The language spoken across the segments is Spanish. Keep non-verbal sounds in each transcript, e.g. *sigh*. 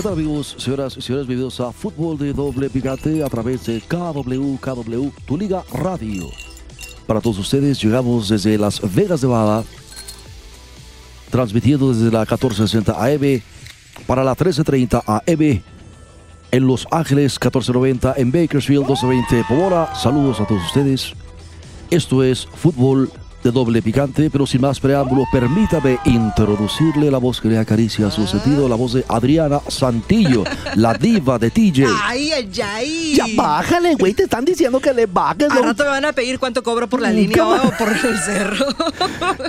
¿Qué tal amigos, señoras y señores? Bienvenidos a Fútbol de Doble Picante a través de KW, KW, tu liga radio. Para todos ustedes, llegamos desde Las Vegas, Nevada, transmitiendo desde la 1460 AM para la 1330 AM en Los Ángeles, 1490 en Bakersfield, 1220 Pomora. Saludos a todos ustedes. Esto es Fútbol de doble picante, pero sin más preámbulo, permítame introducirle la voz que le acaricia su sentido, la voz de Adriana Santillo, la diva de TJ. Ay, ay, ay. Ya bájale, güey, te están diciendo que le bajes. Al rato me van a pedir cuánto cobro por la línea ¿Cómo? o por el cerro.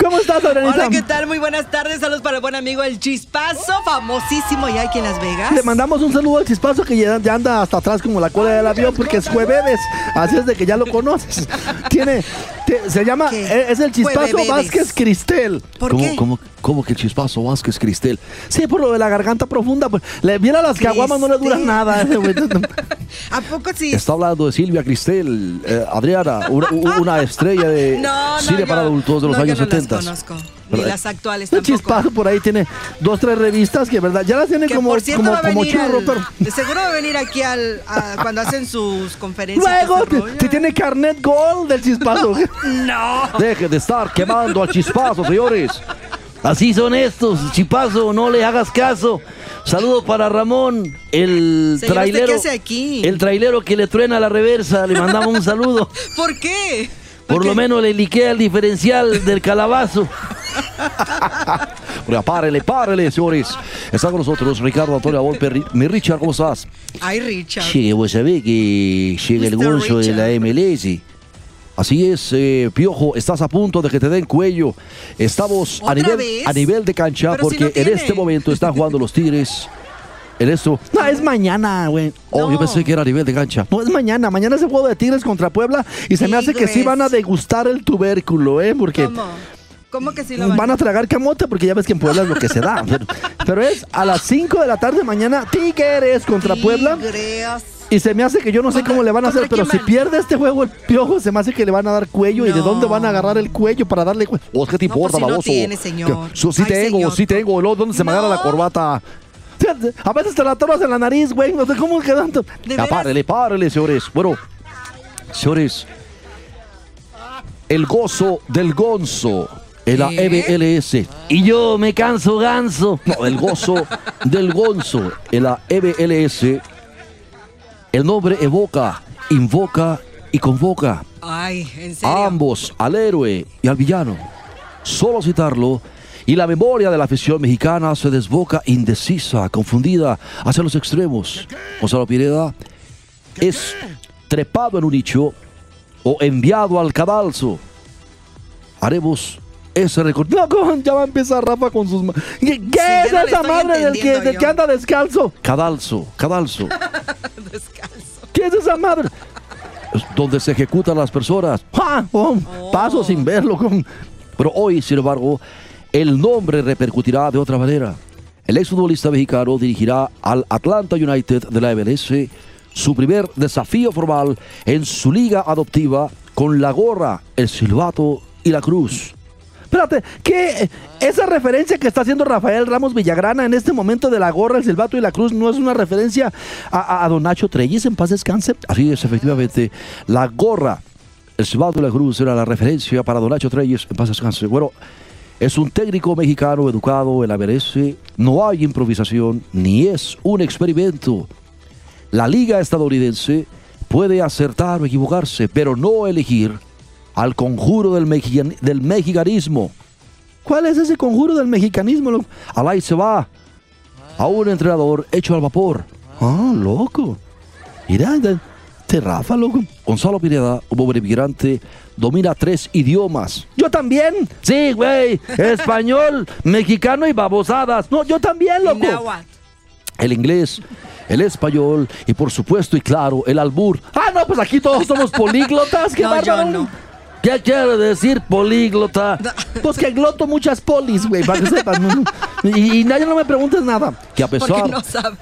¿Cómo estás, Adrianita? Hola, ¿qué tal? Muy buenas tardes. Saludos para el buen amigo El Chispazo, famosísimo ya aquí en Las Vegas. Le mandamos un saludo al chispazo que ya, ya anda hasta atrás como la cola del avión porque es jueves, así es de que ya lo conoces. *laughs* Tiene, te- se llama, ¿Qué? eh, es el chispazo Jueves. Vázquez Cristel. ¿Por ¿Cómo, qué? cómo- cómo que el chispazo Vázquez Cristel? Sí, por lo de la garganta profunda. Pues, le viera las caguamas, no le duran nada. eh. *laughs* *laughs* ¿A poco sí? Está hablando de Silvia Cristel, eh, Adriana, una, una estrella de *laughs* No, no, cine yo- para adultos de los no, años yo no 70. las conozco. Ni las actuales El tampoco. chispazo por ahí tiene dos, tres revistas que, ¿verdad? Ya las tiene Que como, por cierto como, va a como venir churro, al- pero... de seguro va a venir aquí al, a- cuando hacen sus conferencias. Luego, te, tiene carnet gold del chispazo. No. *laughs* Deje de estar quemando al chispazo, señores. Así son estos, chispazo, no le hagas caso. Saludo para Ramón, el Señor, ¿usted trailero. qué hace aquí? El trailero que le truena la reversa, le mandamos un saludo. *laughs* ¿Por qué? Por lo menos le liquea el diferencial del calabazo. *laughs* Oiga, párele, párele, señores. Está con nosotros Ricardo Antonio Volpe. Mi Richard, ¿cómo estás? Ay, Richard. Sí, vos sabés que llega el gonzo de la. MLS. Así es, eh, Piojo, estás a punto de que te den cuello. Estamos a ¿Otra nivel, vez? a nivel de cancha Pero si porque no en este momento están jugando los Tigres. En esto. *laughs* No, es mañana, güey. Oh, yo pensé que era a nivel de cancha. No, es mañana. Mañana es el juego de Tigres contra Puebla y se me hace que sí van a degustar el tubérculo, ¿eh? Porque ¿Cómo? ¿Cómo que sí lo van, van a tragar camote porque ya ves que en Puebla es lo que se da. Pero, *laughs* pero es a las 5 de la tarde mañana Tigres contra Puebla. Tigres. Y se me hace que yo no sé ¿Contra- cómo le van a hacer, pero si pierde este juego el piojo, se me hace que le van a dar cuello. ¿Y de dónde van a agarrar el cuello para darle cuello? ¿Vos qué te No, importa, pues si no baboso? tiene, señor. Sí Ay, tengo, señor. sí tengo. Luego, ¿Dónde se me agarra la corbata? *laughs* A veces te la tomas en la nariz, güey. No sé cómo quedan. ¿De Ya, párele, párele, señores. Bueno, señores, el gozo del gonzo en la. MLS. Y yo me canso ganso. No, el gozo *laughs* del gonzo en la MLS. El nombre evoca, invoca y convoca Ay, en serio. a ambos, al héroe y al villano. Solo citarlo y la memoria de la afición mexicana se desboca indecisa, confundida hacia los extremos. Gonzalo Pineda es trepado en un nicho o enviado al cadalso. Haremos ese recorte. No, ¿cómo? ya va a empezar Rafa con sus manos. ¿Qué, es no esa madre del que, del que anda descalzo? Cadalso, cadalso, *laughs* Descalzo. ¿Qué es esa madre? es donde se ejecutan las personas. ¡Ah! Oh, Oh. Paso sin verlo. Con... Pero hoy, sin embargo, el nombre repercutirá de otra manera. El exfutbolista mexicano dirigirá al Atlanta United de la MLS su primer desafío formal en su liga adoptiva con la gorra, el silbato y la cruz. Espérate, ¿qué? Esa referencia que está haciendo Rafael Ramos Villagrana en este momento de la gorra, el silbato y la cruz no es una referencia a, Don Nacho Treyes en paz descanse. Así es, efectivamente, la gorra, el silbato y la cruz era la referencia para Don Nacho Treyes en paz descanse. Bueno, es un técnico mexicano educado la MLS, no hay improvisación ni es un experimento. La liga estadounidense puede acertar o equivocarse, pero no elegir al conjuro del, mexican- del mexicanismo. ¿Cuál es ese conjuro del mexicanismo? loco? Al ahí se va a un entrenador hecho al vapor. Ah, loco. Mira, Este Rafa, loco. Gonzalo Pineda, un pobre migrante, domina tres idiomas. Yo también. Sí, güey. Español, mexicano y babosadas. No, yo también, loco. El inglés, el español y por supuesto y claro, el albur. Ah, no, pues aquí todos somos *laughs* políglotas. ¡Qué No, yo no. ¿Qué quiere decir políglota? Pues que gloto muchas polis, güey, para que sepan. ¿no? Y, y nadie no me preguntes nada. Que a pesar, no sabe.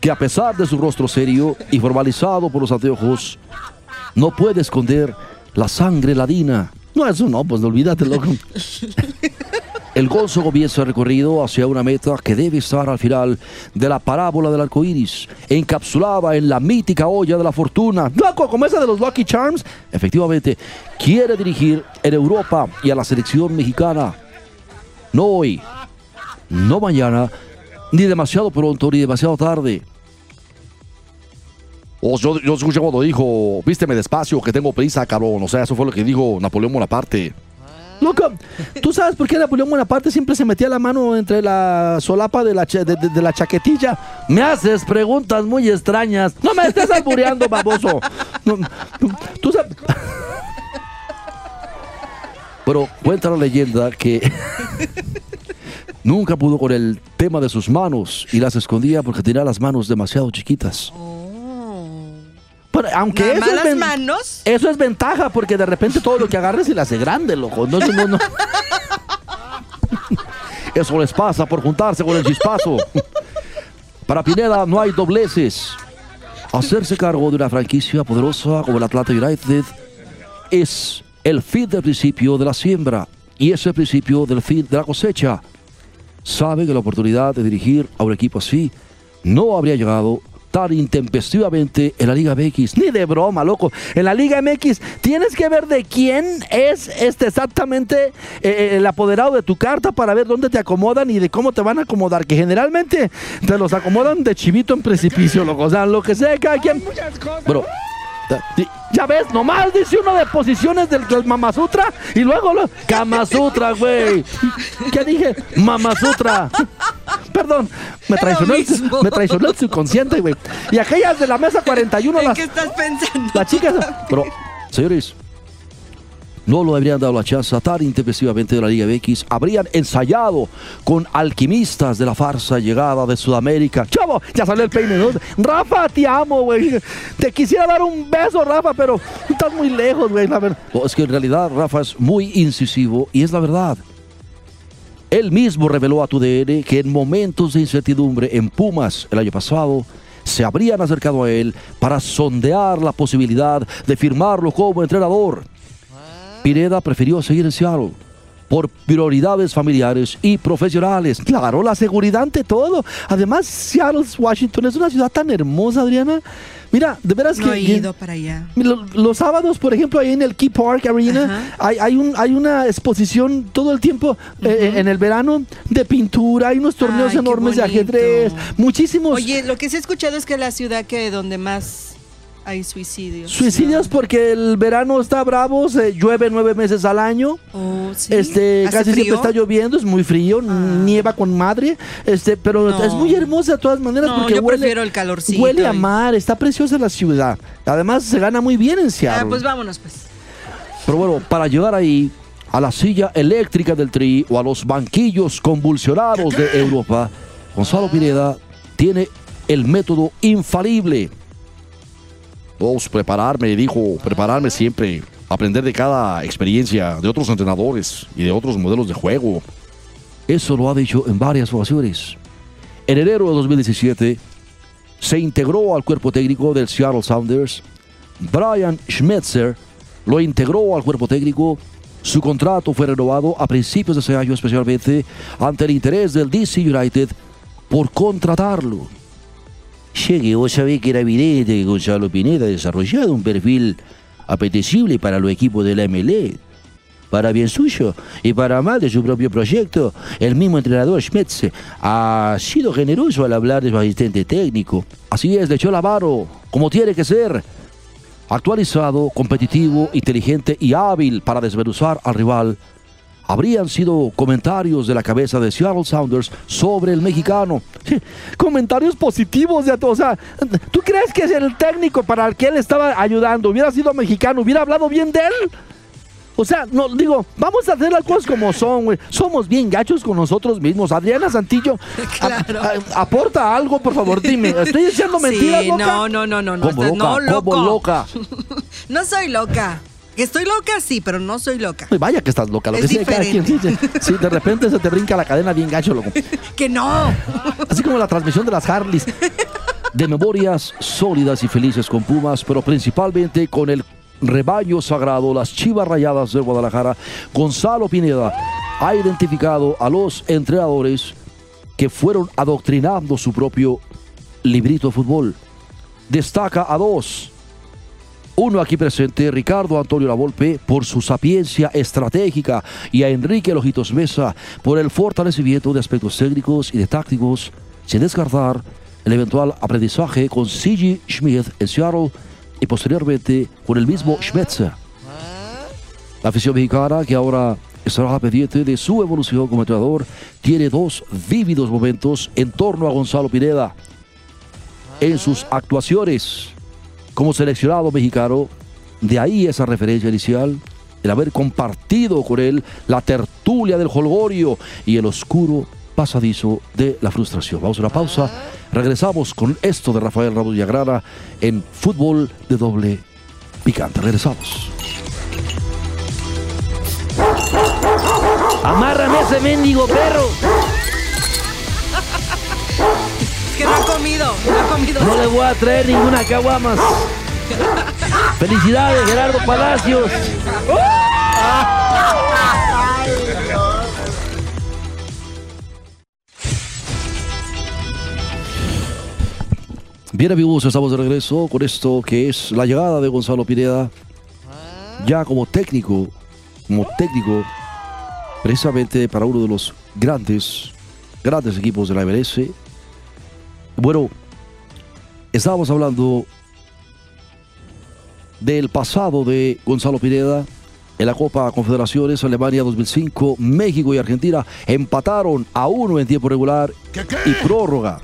que a pesar de su rostro serio y formalizado por los anteojos, no puede esconder la sangre ladina. No, eso no, pues olvídate, loco. *laughs* El gozo comienza el recorrido hacia una meta que debe estar al final de la parábola del arco iris, encapsulada en la mítica olla de la fortuna. Loco, como esa de los Lucky Charms. Efectivamente, quiere dirigir en Europa y a la selección mexicana. No hoy, no mañana, ni demasiado pronto, ni demasiado tarde. Oh, yo, yo escuché cuando dijo, vísteme despacio, que tengo prisa, cabrón. O sea, eso fue lo que dijo Napoleón Bonaparte. Loco, ¿tú sabes por qué Napoleón Bonaparte siempre se metía la mano entre la solapa de la, cha- de, de- de la chaquetilla? Me haces preguntas muy extrañas. No me estés albureando, baboso. No, tú sabes... Pero cuenta la leyenda que nunca pudo con el tema de sus manos y las escondía porque tenía las manos demasiado chiquitas. Pero aunque Nada eso más es, las ven- manos. eso es ventaja, porque de repente todo lo que agarres se le hace grande, loco. No, no, no. *laughs* Eso les pasa por juntarse con el chispazo. Para Pineda no hay dobleces. Hacerse cargo de una franquicia poderosa como el Atlanta United es el fin del principio de la siembra y es el principio del fin de la cosecha. Sabe que la oportunidad de dirigir a un equipo así no habría llegado tan intempestivamente en la Liga MX. Ni de broma, loco. En la Liga MX tienes que ver de quién es este exactamente eh, el apoderado de tu carta para ver dónde te acomodan y de cómo te van a acomodar. Que generalmente te los acomodan de chivito en precipicio, loco. O sea, lo que sea, cada quien. Di- Ya ves, nomás dice uno de posiciones del, del Mama Sutra y luego lo. Kama Sutra, güey. ¿Qué dije? Mama Sutra. Perdón, me traicionó, el, me traicionó el subconsciente, güey. Y aquellas de la mesa 41, ¿En las, qué estás pensando? las chicas. Pero, señores, no lo habrían dado la chance tan intempestivamente de la Liga MX. Habrían ensayado con alquimistas de la farsa llegada de Sudamérica. Chavo, ya salió el peine, ¿no? Rafa, te amo, güey. Te quisiera dar un beso, Rafa, pero estás muy lejos, güey. No, es que en realidad Rafa es muy incisivo y es la verdad. Él mismo reveló a tu DN que en momentos de incertidumbre en Pumas el año pasado se habrían acercado a él para sondear la posibilidad de firmarlo como entrenador. Pineda prefirió seguir en Seattle por prioridades familiares y profesionales. Claro, la seguridad ante todo. Además, Seattle, Washington es una ciudad tan hermosa, Adriana. Mira, de veras No que. he ido para allá. Lo- Los sábados, por ejemplo, ahí en el Key Park Arena, hay, hay, un, hay una exposición todo el tiempo eh, en el verano de pintura, hay unos torneos Ay, enormes de ajedrez, muchísimos Oye, lo que sí he escuchado es que la ciudad que donde más hay suicidios. suicidios porque el verano está bravo, se llueve nueve meses al año. Oh, sí. Este, ¿Hace casi siempre frío? está lloviendo, es muy frío, Ah. nieva con madre, este, pero No. es muy hermosa de todas maneras No, porque yo huele, prefiero el calorcito huele a mar, está preciosa la ciudad. Además se gana muy bien en Seattle. Ah, pues vámonos, pues. Pero bueno, para llegar ahí, a la silla eléctrica del Tri o a los banquillos convulsionados de Europa, Gonzalo Pineda tiene el método infalible. Prepararme, dijo, prepararme siempre, aprender de cada experiencia de otros entrenadores y de otros modelos de juego. Eso lo ha dicho en varias ocasiones. En enero de 2017 se integró al cuerpo técnico del Seattle Sounders. Brian Schmetzer lo integró al cuerpo técnico. Su contrato fue renovado a principios de ese año, especialmente ante el interés del DC United por contratarlo. Llegue, vos sabés que era evidente que Gonzalo Pineda ha desarrollado un perfil apetecible para los equipos de la MLE. Para bien suyo y para mal de su propio proyecto, el mismo entrenador Schmetz ha sido generoso al hablar de su asistente técnico. Así es, le echó la mano, como tiene que ser. Actualizado, competitivo, inteligente y hábil para desmenuzar al rival, habrían sido comentarios de la cabeza de Seattle Sounders sobre el mexicano. Comentarios positivos de o sea, ¿tú crees que es el técnico para el que él estaba ayudando hubiera sido mexicano, hubiera hablado bien de él? O sea, no digo, vamos a hacer las cosas como son, güey. Somos bien gachos con nosotros mismos. Adriana Santillo, *laughs* a- Claro. a- aporta algo, por favor, dime. *laughs* ¿Estoy diciendo mentiras, Sí, loca? no, no, no, no, no, Como está- loca, no, loco. como loca. *laughs* No soy loca. Estoy loca, sí, pero no soy loca. Ay, Vaya que estás loca, lo Es que sí, cada quien diferente. sí, sí, de repente se te brinca la cadena bien gacho, loco. *laughs* Que no. Así como la transmisión de las Harleys. de memorias sólidas y felices con Pumas, pero principalmente con el rebaño sagrado, las chivas rayadas de Guadalajara, Gonzalo Pineda ha identificado a los entrenadores que fueron adoctrinando su propio librito de fútbol. Destaca a dos. Uno aquí presente, Ricardo Antonio Lavolpe, por su sapiencia estratégica y a Enrique Lojitos Mesa por el fortalecimiento de aspectos técnicos y de tácticos, sin descartar el eventual aprendizaje con C.G. Schmidt en Seattle y posteriormente con el mismo Schmetzer. La afición mexicana, que ahora estará pendiente de su evolución como entrenador, tiene dos vívidos momentos en torno a Gonzalo Pineda en sus actuaciones como seleccionado mexicano. De ahí esa referencia inicial, el haber compartido con él la tertulia del holgorio y el oscuro pasadizo de la frustración. Vamos a una pausa. Regresamos con esto de Rafael Ramos Villagrana en Fútbol de Doble Picante. Regresamos. Amárrame ese mendigo perro. No. No le voy a traer ninguna caguamas. Felicidades, Gerardo Palacios. Bien amigos, estamos de regreso con esto que es la llegada de Gonzalo Pineda ya como técnico, como técnico precisamente para uno de los grandes, grandes equipos de la MLS. Bueno, estábamos hablando del pasado de Gonzalo Pineda en la Copa Confederaciones Alemania 2005, México y Argentina empataron a uno en tiempo regular y prórroga.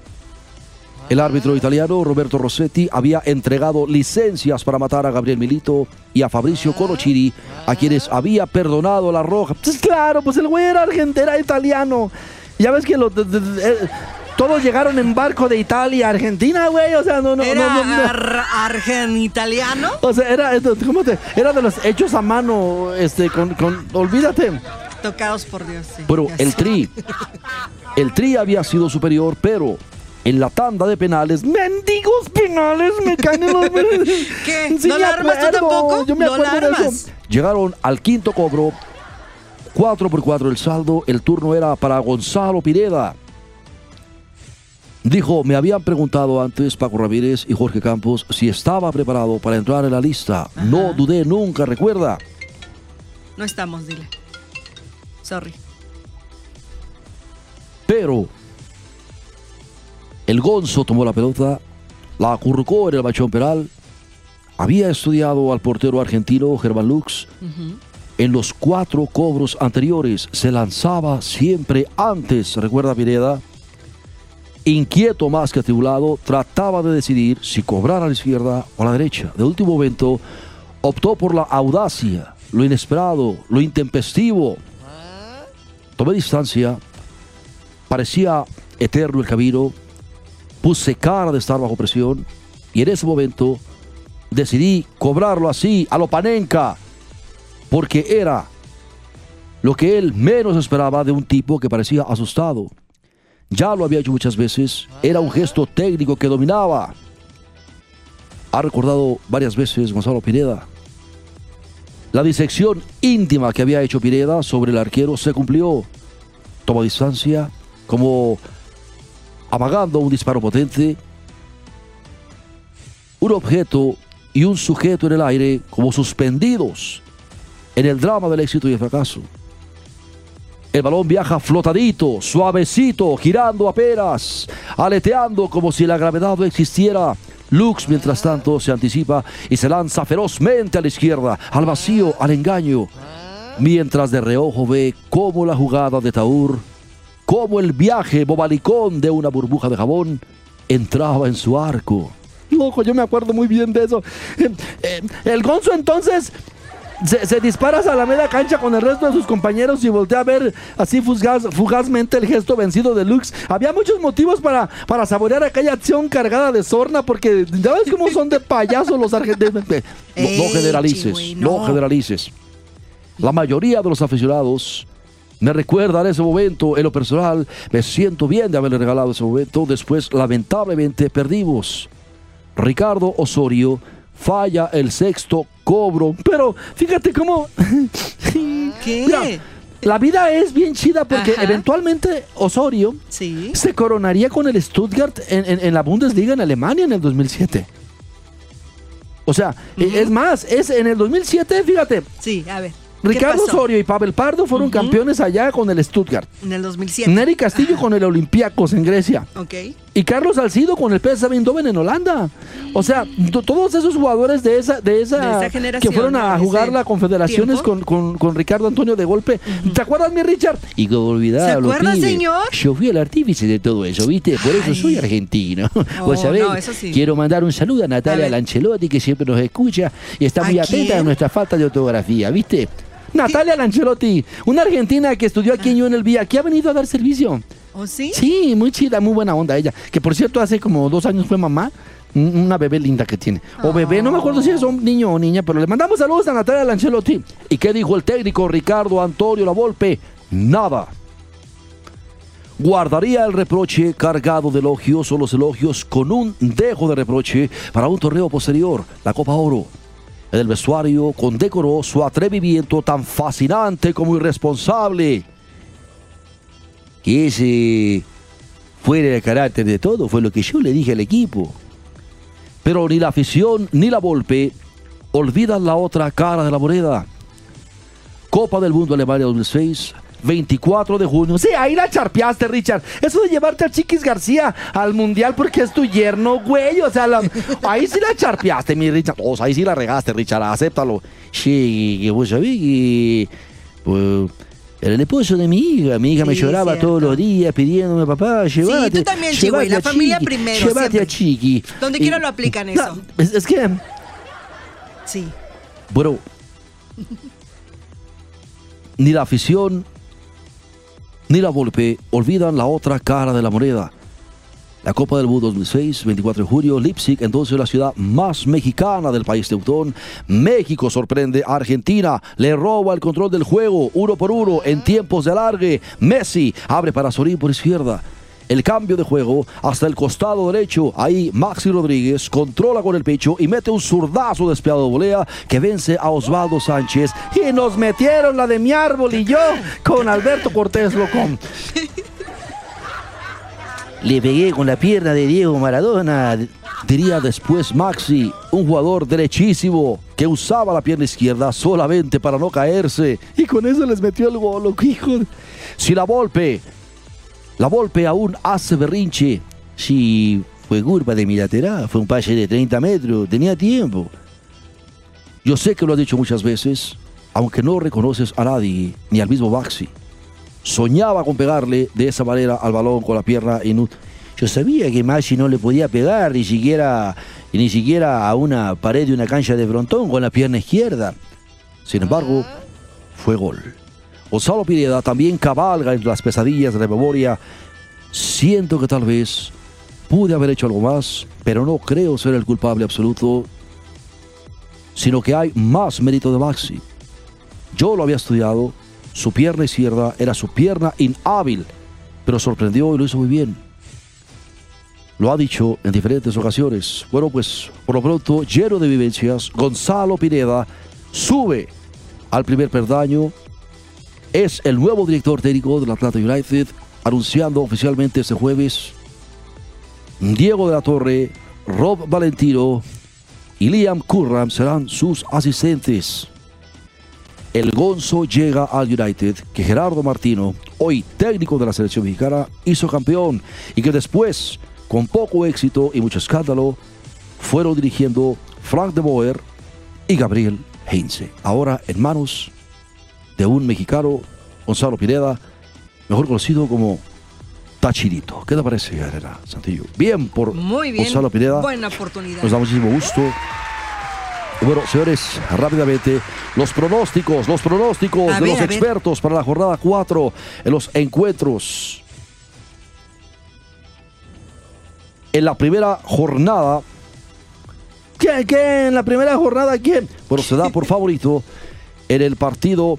El árbitro italiano Roberto Rossetti había entregado licencias para matar a Gabriel Milito y a Fabricio Conociri, a quienes había perdonado la roja. Pues claro, pues el güey era argentino, italiano. Ya ves que lo- eh, todos llegaron en barco de Italia a Argentina, güey. O sea, no, no, Era no, no, no. ar-. O sea, era, ¿cómo te- era de los hechos a mano, este, con, con, olvídate. Tocados por Dios. sí. Pero el. Tri, el Tri había sido superior, pero en la tanda de penales Mendigos penales me caen en los... *laughs* ¿Qué? Sí ¿No la armas tú tampoco? Yo me ¿No la armas? eso. llegaron al quinto cobro, 4 por 4 el saldo, el turno era para Gonzalo Pineda. Dijo, me habían preguntado antes Paco Ramírez y Jorge Campos si estaba preparado para entrar en la lista. No dudé nunca, recuerda. No estamos, dile. Sorry. Pero el Gonzo tomó la pelota, la acurrucó en el machón penal. Había estudiado al portero argentino Germán Lux. En los cuatro cobros anteriores se lanzaba siempre antes, recuerda Pineda. Inquieto más que atribulado, trataba de decidir si cobrar a la izquierda o a la derecha. De último momento, optó por la audacia, lo inesperado, lo intempestivo. Tomé distancia, parecía eterno el camino, puse cara de estar bajo presión y en ese momento decidí cobrarlo así, a lo panenca, porque era lo que él menos esperaba de un tipo que parecía asustado. Ya lo había hecho muchas veces, era un gesto técnico que dominaba. Ha recordado varias veces Gonzalo Pineda. La disección íntima que había hecho Pineda sobre el arquero se cumplió. Toma distancia, como amagando un disparo potente. Un objeto y un sujeto en el aire como suspendidos en el drama del éxito y el fracaso. El balón viaja flotadito, suavecito, girando apenas, aleteando como si la gravedad no existiera. Lux, mientras tanto, se anticipa y se lanza ferozmente a la izquierda, al vacío, al engaño. mientras de reojo ve cómo la jugada de Taur, cómo el viaje bobalicón de una burbuja de jabón entraba en su arco. Loco, yo me acuerdo muy bien de eso. Eh, eh, el Gonzo entonces se, se dispara a la media cancha con el resto de sus compañeros y voltea a ver así fugaz- fugazmente el gesto vencido de Lux. Había muchos motivos para, para saborear aquella acción cargada de sorna porque ya ves cómo son de payasos los argentinos. No, no generalices, no no. generalices. La mayoría de los aficionados me recuerdan ese momento. En lo personal, me siento bien de haberle regalado ese momento. Después, lamentablemente, perdimos. Ricardo Osorio falla el sexto cobro. Pero fíjate cómo... *laughs* ¿Qué? Mira, la vida es bien chida porque Ajá. eventualmente Osorio Sí. se coronaría con el Stuttgart en, en- en la Bundesliga en Alemania en el 2007. O sea, e- es más, es en el 2007, fíjate, Sí, a ver. ¿qué Ricardo? Osorio y Pavel Pardo fueron campeones allá con el Stuttgart. En el 2007. Nery Castillo con el Olympiacos en Grecia. Ok. Y Carlos Salcido con el PSV Eindhoven en Holanda. O sea, to- todos esos jugadores de esa, de esa, De esa generación, que fueron a ¿no? jugar Ese la Confederaciones con, con- con Ricardo Antonio de golpe. ¿Te acuerdas, mi Richard? Y como olvidaba ¿Se acuerda, pibes, señor? Yo fui el artífice de todo eso, ¿viste? Por eso Ay. soy argentino. *laughs* Oh, Vos sabés, no, eso sí. quiero mandar un saludo a A Natalia ver. Lancelotti, que siempre nos escucha y está muy ¿A atenta quién? a nuestra falta de ortografía, ¿viste? Natalia Lancelotti, una argentina que estudió aquí en UNLV, aquí ha venido a dar servicio. ¿O sí? Sí, muy chida, muy buena onda ella. Que por cierto, hace como dos años fue mamá. Un- Una bebé linda que tiene. O bebé, no me acuerdo si es un niño o niña, pero le mandamos saludos a Natalia Lancelotti. ¿Y qué dijo el técnico Ricardo Antonio Lavolpe? Nada. Guardaría el reproche cargado de elogios o los elogios con un dejo de reproche para un torneo posterior, la Copa Oro. En el vestuario condecoró su atrevimiento tan fascinante como irresponsable. Que ese fuera el carácter de todo, fue lo que yo le dije al equipo. Pero ni la afición ni la Volpe olvidan la otra cara de la moneda. Copa del Mundo Alemania 2006, 24 de junio. Sí, ahí la charpeaste, Richard. Eso de llevarte a Chiquis García al mundial porque es tu yerno, güey. O sea, la- ahí sí la charpeaste, mi Richard. O sea, ahí sí la regaste, Richard. Acéptalo. Sí, que vos sabés que pues, era el esposo de mi hija. Mi hija me Sí, lloraba cierto. todos los días pidiéndome, papá, llévate. tú también, llévate la a familia Chiqui, primero, Llévate siempre. a Chiqui. Donde Y- quiera lo aplican *laughs* eso. No, es, es que Sí. Bueno, ni la afición ni la Volpe olvidan la otra cara de la moneda. La Copa del Mundo 2006, 24 de julio, Leipzig, entonces la ciudad más mexicana del país teutón. México sorprende a Argentina, le roba el control del juego, uno por uno, en tiempos de alargue. Messi abre para Sorín por izquierda. El cambio de juego hasta el costado derecho. Ahí Maxi Rodríguez controla con el pecho y mete un zurdazo despiado de volea que vence a Osvaldo Sánchez. y nos metieron la de mi árbol y yo con Alberto Cortés, loco. Le pegué con la pierna de Diego Maradona. Diría después Maxi, un jugador derechísimo que usaba la pierna izquierda solamente para no caerse. Y con eso les metió el gol, hijo. Si la Volpe, la Volpe aún hace berrinche. Si fue culpa de mi lateral, fue un pase de 30 metros, tenía tiempo. Yo sé que lo has dicho muchas veces, aunque no reconoces a nadie, ni al mismo Maxi. Soñaba con pegarle de esa manera al balón con la pierna inútil. Yo sabía que Maxi no le podía pegar ni siquiera, ni siquiera a una pared de una cancha de frontón con la pierna izquierda. Sin embargo, fue gol. Gonzalo Pineda también cabalga entre las pesadillas de la memoria. Siento que tal vez pude haber hecho algo más, pero no creo ser el culpable absoluto, sino que hay más mérito de Maxi. Yo lo había estudiado, su pierna izquierda era su pierna inhábil, pero sorprendió y lo hizo muy bien. Lo ha dicho en diferentes ocasiones. Bueno, pues por lo pronto, lleno de vivencias, Gonzalo Pineda sube al primer perdaño es el nuevo director técnico del Atlanta United, anunciando oficialmente este jueves. Diego de la Torre, Rob Valentino y Liam Curran serán sus asistentes. El Gonzo llega al United, que Gerardo Martino, hoy técnico de la selección mexicana, hizo campeón y que después, con poco éxito y mucho escándalo, fueron dirigiendo Frank de Boer y Gabriel Heinze. Ahora en manos de un mexicano, Gonzalo Pineda, mejor conocido como Tachirito. ¿Qué te parece, Arena Santillo? Bien por Muy bien. Gonzalo Pineda. Buena oportunidad. Nos da muchísimo gusto. Bueno, señores, rápidamente, los pronósticos, los pronósticos A de ver, los ver. expertos para la jornada 4 en los encuentros. En la primera jornada, ¿Quién, quién? En la primera jornada, ¿quién? bueno, se da por *laughs* favorito en el partido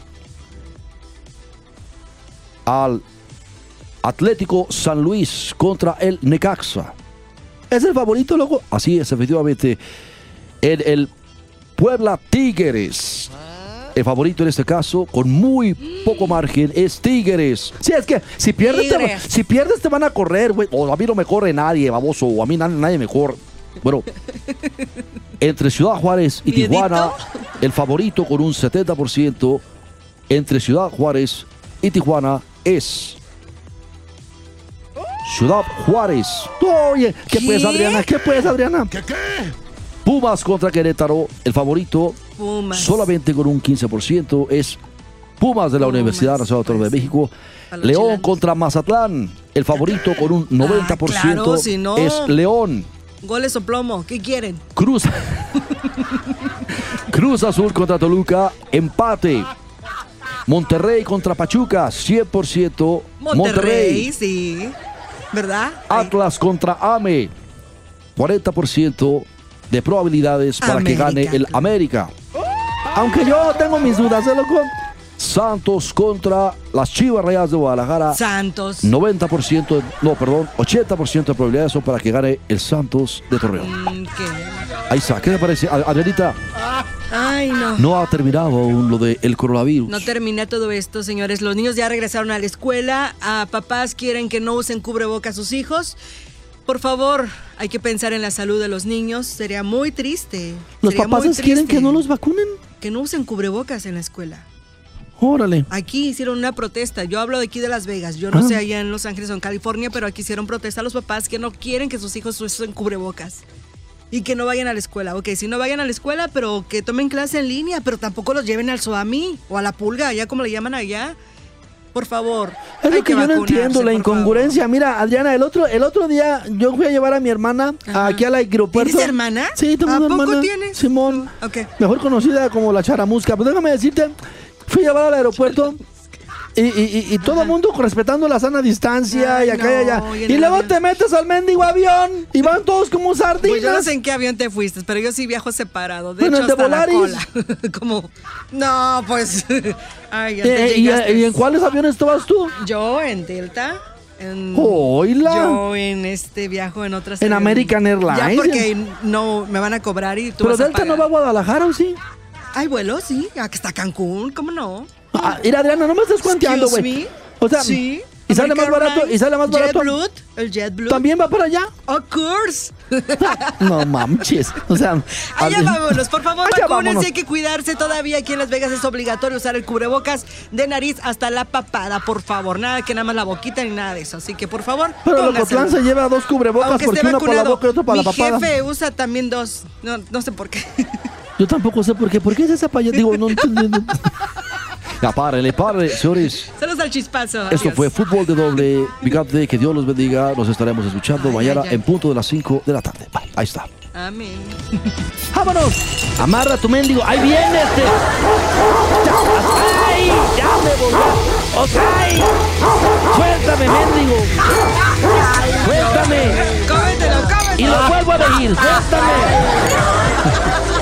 al Atlético San Luis contra el Necaxa. ¿Es el favorito, loco? Así es, efectivamente. En el Puebla Tigres. El favorito en este caso, con muy poco margen, es Tigres. Sí, es que si pierdes, te, si pierdes te van a correr, güey. O a mí no me corre nadie, baboso. O a mí nadie, nadie me corre. Bueno, *laughs* entre Ciudad Juárez y ¿Miedito? Tijuana, el favorito con un 70%. Entre Ciudad Juárez y Tijuana es Ciudad Juárez. Oye, ¿qué, ¿Qué? pues, Adriana? ¿Qué pues, Adriana? Pumas contra Querétaro, el favorito Pumas. solamente con un 15% es Pumas de la Pumas, Universidad Nacional Autónoma de México. León contra Mazatlán, el favorito con un 90% claro, si no. es León. Goles o plomo. ¿Qué quieren? Cruz *laughs* Cruz Azul contra Toluca, empate. Monterrey contra Pachuca, 100% Monterrey, sí. ¿Verdad? Atlas contra AME, 40% de probabilidades para que gane el América. Aunque yo tengo mis dudas, ¿eh, loco? Santos contra las Chivas Rayadas de Guadalajara. Santos. 90%, no, perdón, 80% de probabilidades son para que gane el Santos de Torreón. Mm, ¿qué? Ahí está, ¿qué te parece? Ad- Adrianita, Ay, no. no ha terminado aún lo del coronavirus. No termina todo esto, señores. Los niños ya regresaron a la escuela. A papás quieren que no usen cubrebocas sus hijos. Por favor, hay que pensar en la salud de los niños. Sería muy triste. Los Sería papás quieren que no los vacunen. que no usen cubrebocas en la escuela. Órale. Aquí hicieron una protesta. Yo hablo de aquí de Las Vegas. Yo no Ah. sé allá en Los Ángeles o en California, pero aquí hicieron protesta a los papás que no quieren que sus hijos usen cubrebocas. Y que no vayan a la escuela. Ok, si no vayan a la escuela, pero que tomen clase en línea, pero tampoco los lleven al Soami o a la pulga, allá como le llaman allá. Por favor. Es lo que yo no entiendo, la incongruencia. Mira, Adriana, el otro, el otro día yo fui a llevar a mi hermana Ajá. aquí al aeropuerto. ¿Tienes hermana? Sí, tengo ¿A una poco hermana. tienes? Simón. Ok. Mejor conocida como la charamusca. Pero déjame decirte, fui a llevar al aeropuerto. Y, y- y- y todo el mundo respetando la sana distancia Ay, y acá no, y allá. y luego avión. te metes al mendigo avión y van todos como sardinas. Pues yo no sé en qué avión te fuiste, pero yo sí viajo separado. De Bueno, hecho, hasta la cola. *laughs* como, no, pues. *laughs* Ay, ya Eh, te y, llegaste. y en cuáles aviones estabas tú? Yo en Delta. En, Oíla. Yo en este viajo en otras. En American Airlines. Ya porque no me van a cobrar y tú Pero vas a Delta no va a pagar. Guadalajara, ¿o sí? Hay vuelos, sí. Está Cancún, ¿cómo no? Ah, mira, Adriana, no me estés cuenteando, güey. O sea, sí. ¿y sale más barato? ¿Y sale más barato? JetBlue, el JetBlue. ¿También va para allá? Of course. *laughs* No manches. O sea, Allá vámonos, por favor, vacúnense, hay que cuidarse todavía. Aquí en Las Vegas es obligatorio usar el cubrebocas de nariz hasta la papada, por favor. Nada que nada más la boquita ni nada de eso. Así que, por favor, Pero. Locotlán se lleva dos cubrebocas Aunque porque esté uno para la boca y otro para Mi la papada. jefe usa también dos. No, no sé por qué. Yo tampoco sé por qué. ¿Por qué es esa payasada? Digo, no entiendo. *laughs* Ya, párenle, párenle, señores. Saludos al chispazo. Esto fue Fútbol de Doble. Picante, que Dios los bendiga. Nos estaremos escuchando Ay, mañana ay, ay. en punto de las 5 de la tarde. Bye. Ahí está. Amén. *laughs* ¡Vámonos! Amarra tu mendigo. ¡Ahí viene este! ¡Ay! ¡Ya me volvió! ¡Ok! ¡Suéltame, mendigo! ¡Suéltame! Cómetelo, cómetelo. Y lo vuelvo a venir. ¡Suéltame! *laughs*